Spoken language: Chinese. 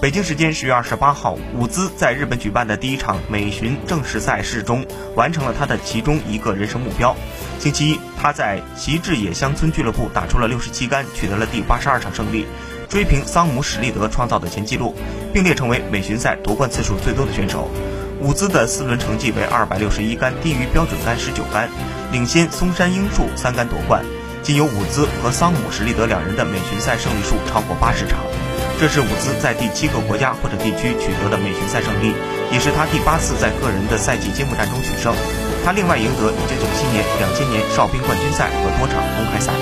北京时间十月二十八号，伍兹在日本举办的第一场美巡正式赛事中，完成了他的其中一个人生目标。星期一，他在旗帜野乡村俱乐部打出了六十七杆，取得了第八十二场胜利，追平桑姆史利德创造的前纪录，并列成为美巡赛夺冠次数最多的选手。伍兹的四轮成绩为二百六十一杆，低于标准杆十九杆，领先松山英树三杆夺冠。仅有伍兹和桑姆史利德两人的美巡赛胜利数超过八十场。这是伍兹在第七个国家或者地区取得的美巡赛胜利，也是他第八次在个人的赛季揭幕战中取胜。他另外赢得1997年、2000年哨兵冠军赛和多场公开赛。